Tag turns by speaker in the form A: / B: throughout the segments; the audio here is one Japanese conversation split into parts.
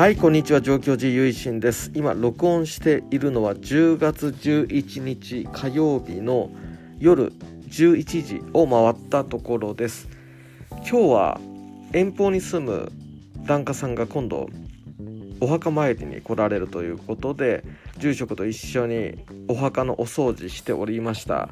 A: はいこんにちは。上京寺ゆいしんです。今録音しているのは10月11日火曜日の夜11時を回ったところです。今日は遠方に住む檀家さんが今度お墓参りに来られるということで住職と一緒にお墓のお掃除しておりました。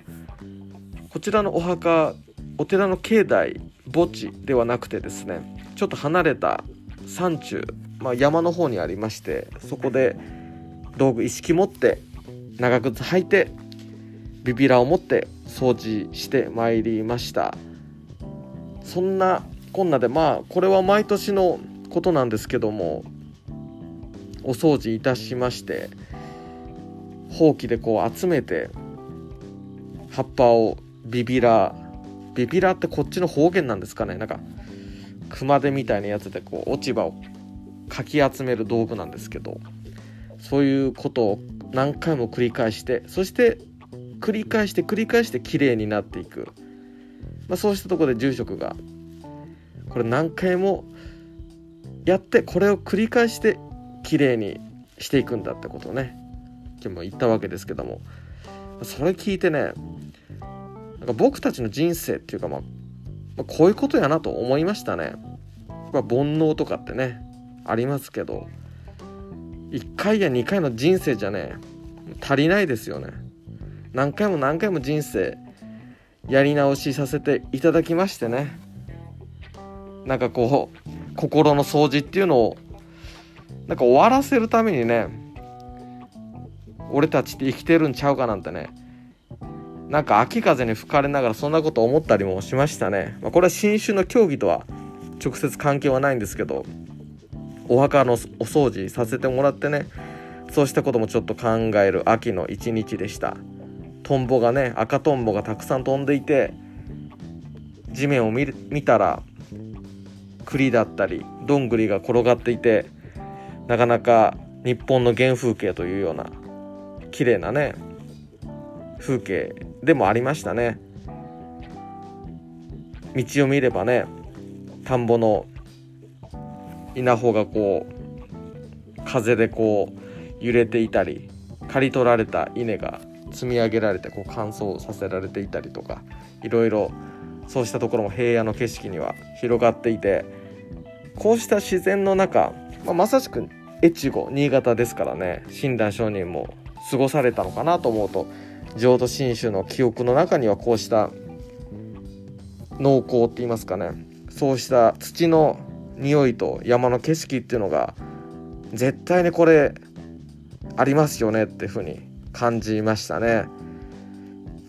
A: こちらのお墓お寺の境内墓地ではなくてですねちょっと離れた山中まあ、山の方にありましてそこで道具意識持って長靴履いてビビラを持って掃除してまいりました。そんなこんなでまあこれは毎年のことなんですけどもお掃除いたしましてほうきでこう集めて葉っぱをビビラビビラってこっちの方言なんですかね。なんか熊手みたいなやつでこう落ち葉をかき集める道具なんですけどそういうことを何回も繰り返してそして繰り返して繰り返して綺麗になっていく、まあ、そうしたとこで住職がこれ何回もやってこれを繰り返して綺麗にしていくんだってことをね今日も言ったわけですけどもそれ聞いてねなんか僕たちの人生っていうかまあ、まあ、こういうことやなと思いましたね。ま、煩悩とかってねありますけど1回や2回の人生じゃね足りないですよね。何回も何回も人生やり直しさせていただきましてね。なんかこう心の掃除っていうのをなんか終わらせるためにね俺たちって生きてるんちゃうかなんてねなんか秋風に吹かれながらそんなこと思ったりもしましたね、まあ、これは新種の競技とは直接関係はないんですけどお墓のお掃除させてもらってね。そうしたこともちょっと考える秋の一日でした。トンボがね赤トンボがたくさん飛んでいて地面を見見たら栗だったりどんぐりが転がっていてなかなか日本の原風景というような綺麗なね風景でもありましたね。道を見ればね田んぼの稲穂がこう風でこう揺れていたり刈り取られた稲が積み上げられてこう乾燥させられていたりとかいろいろそうしたところも平野の景色には広がっていてこうした自然の中、まあ、まさしく越後新潟ですからね親鸞上人も過ごされたのかなと思うと浄土真宗の記憶の中にはこうした農耕って言いますかねそうした土の匂いと山の景色っていうのが絶対にこれありますよねっていうふうに感じましたね。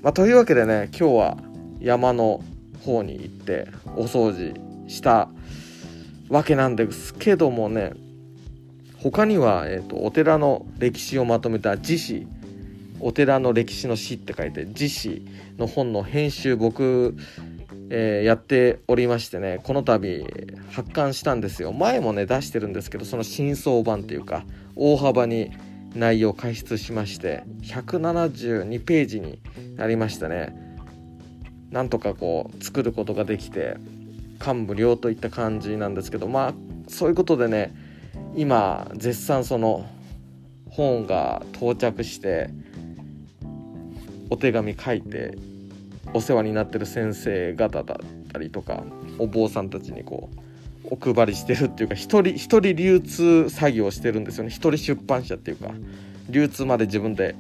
A: まあ、というわけでね今日は山の方に行ってお掃除したわけなんですけどもね他には、えーと、お寺の歴史をまとめた「自史」お寺の歴史の史って書いて「自史」の本の編集僕えー、やっておりましてねこの度発刊したんですよ。前もね出してるんですけどその新装版っていうか大幅に内容を解説しまして172ページになりましたね。なんとかこう作ることができて感無量といった感じなんですけどまあそういうことでね今絶賛その本が到着してお手紙書いてお世話になってる先生方だったりとかお坊さんたちにこうお配りしてるっていうか一人一人流通作業してるんですよね。一人出版社っていうか流通まで自分で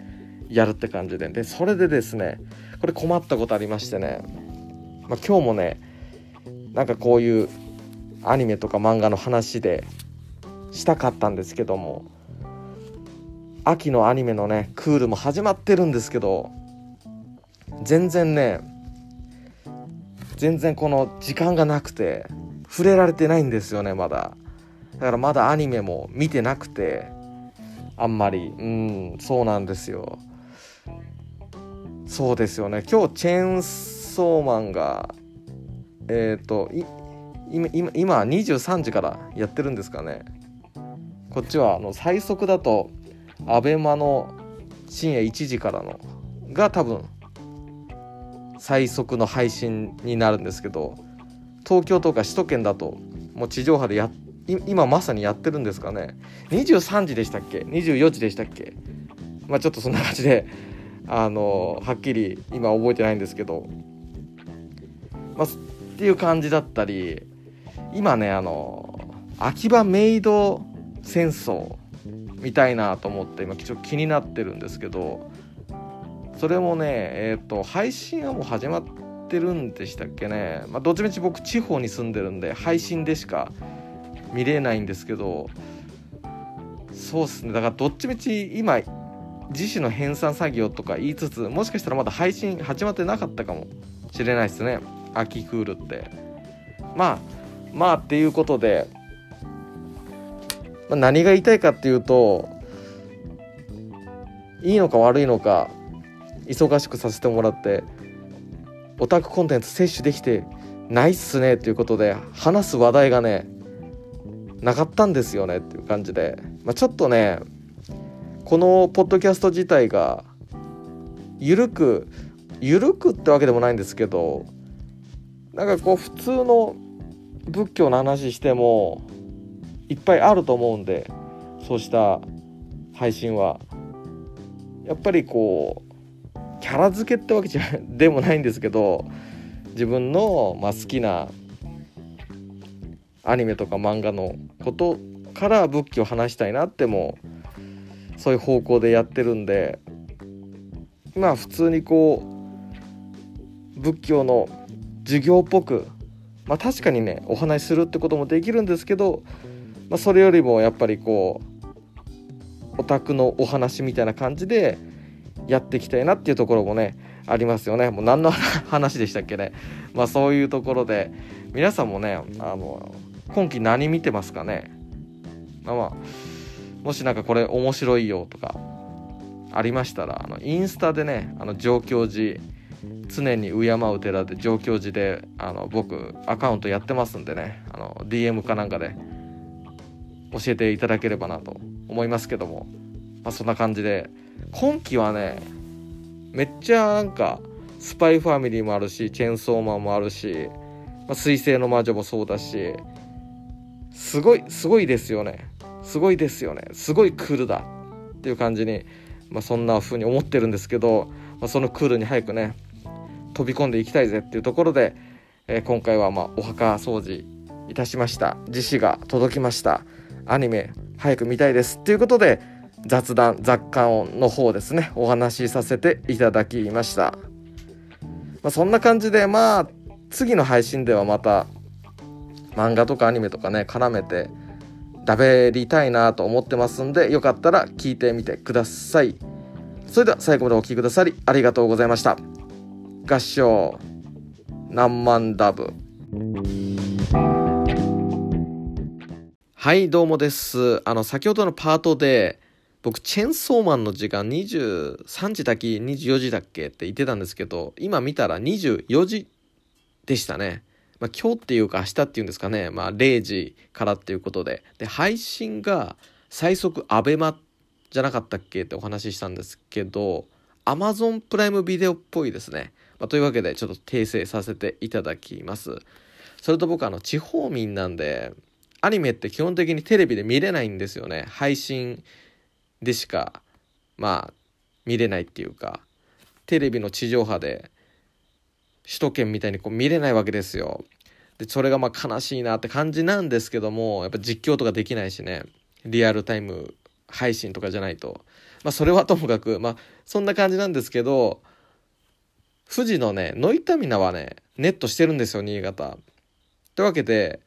A: やるって感じで。でそれでですねこれ困ったことありましてね、まあ、今日もねなんかこういうアニメとか漫画の話でしたかったんですけども秋のアニメのねクールも始まってるんですけど全然ね全然この時間がなくて触れられてないんですよねまだ。だからまだアニメも見てなくてあんまり。うんそうなんですよ。そうですよね。今日チェーンソーマンがえっ、ー、と今今今23時からやってるんですかね。こっちはあの最速だと ABEMA の深夜1時からのが多分最速の配信になるんですけど東京とか首都圏だともう地上波でや今まさにやってるんですかね。23時でしたっけ？24時でしたっけ？まあちょっとそんな感じであのはっきり今覚えてないんですけど、まあ、っていう感じだったり今ねあの秋葉メイド戦争見たいなと思って今ちょっと気になってるんですけどそれもねえっ、ー、と配信はもう始まってるんでしたっけね。まあどっちみち僕地方に住んでるんで配信でしか見れないんですけどそうっすね。だからどっちみち今自主の編纂作業とか言いつつもしかしたらまだ配信始まってなかったかもしれないですね。秋クールって。まあまあっていうことで、まあ、何が言いたいかっていうといいのか悪いのか忙しくさせてもらってオタクコンテンツ摂取できてないっすねっていうことで話す話題がねなかったんですよねっていう感じで、まあ、ちょっとねこのポッドキャスト自体がゆるくゆるくってわけでもないんですけどなんかこう普通の仏教の話してもいっぱいあると思うんでそうした配信は。やっぱりこうキャラ付けってわけじゃでもないんですけど自分の、まあ、好きなアニメとか漫画のことから仏教を話したいなってもそういう方向でやってるんでまあ普通にこう仏教の授業っぽくまあ確かにねお話しするってこともできるんですけど、まあ、それよりもやっぱりこうオタクのお話みたいな感じでやっていきたいなっていうところもねありますよね。もう何の 話でしたっけね。まあそういうところで皆さんもねあの今期何見てますかね。まあまあもしなんかこれ面白いよとかありましたらあのインスタでねあの上京寺常に敬う寺で上京寺であの僕アカウントやってますんでねあの DM かなんかで教えていただければなと思いますけども、まあ、そんな感じで。今期はねめっちゃなんかスパイファミリーもあるしチェーンソーマンもあるし、まあ、水星の魔女もそうだしすごいすごいですよね。すごいですよね。すごいクールだ。っていう感じに、まあ、そんな風に思ってるんですけど、まあ、そのクールに早くね飛び込んでいきたいぜ。っていうところで、えー、今回はまお墓掃除いたしました。自死が届きました。アニメ早く見たいです。っていうことで雑談雑貨音の方ですね。お話しさせていただきました、まあ、そんな感じでまあ次の配信ではまた漫画とかアニメとかね絡めて喋りたいなと思ってますんでよかったら聞いてみてください。それでは最後までお聴きくださりありがとうございました。合唱何万ダブ。はいどうもです。あの先ほどのパートで僕チェンソーマンの時間23時だっけ24時だっけって言ってたんですけど今見たら24時でしたね。まあ、今日っていうか明日っていうんですかね、まあ、0時からっていうことで。で配信が最速アベマじゃなかったっけ？ってお話ししたんですけど Amazon プライムビデオっぽいですね、まあ、というわけでちょっと訂正させていただきます。それと僕あの地方民なんでアニメって基本的にテレビで見れないんですよね。配信でしかまあ見れないっていうかテレビの地上波で首都圏みたいにこう見れないわけですよ。で、それがまあ悲しいなって感じなんですけども、やっぱ実況とかできないしね、リアルタイム配信とかじゃないと。まあそれは ともかく、まあそんな感じなんですけど、富士のね、ノイタミナはね、ネットしてるんですよ、新潟。というわけで、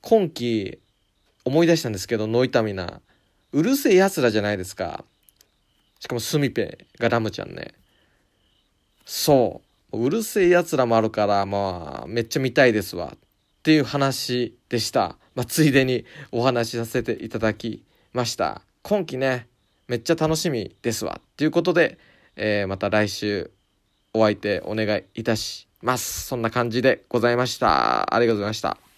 A: 今季思い出したんですけど、ノイタミナ。うるせえ奴らじゃないですか。しかもスミペがラムちゃんね。そう。うるせえ奴らもあるから、まあ、めっちゃ見たいですわ。っていう話でした。まあ、ついでにお話しさせていただきました。今期ね、めっちゃ楽しみですわ。ということで、えー、また来週お相手お願いいたします。そんな感じでございました。ありがとうございました。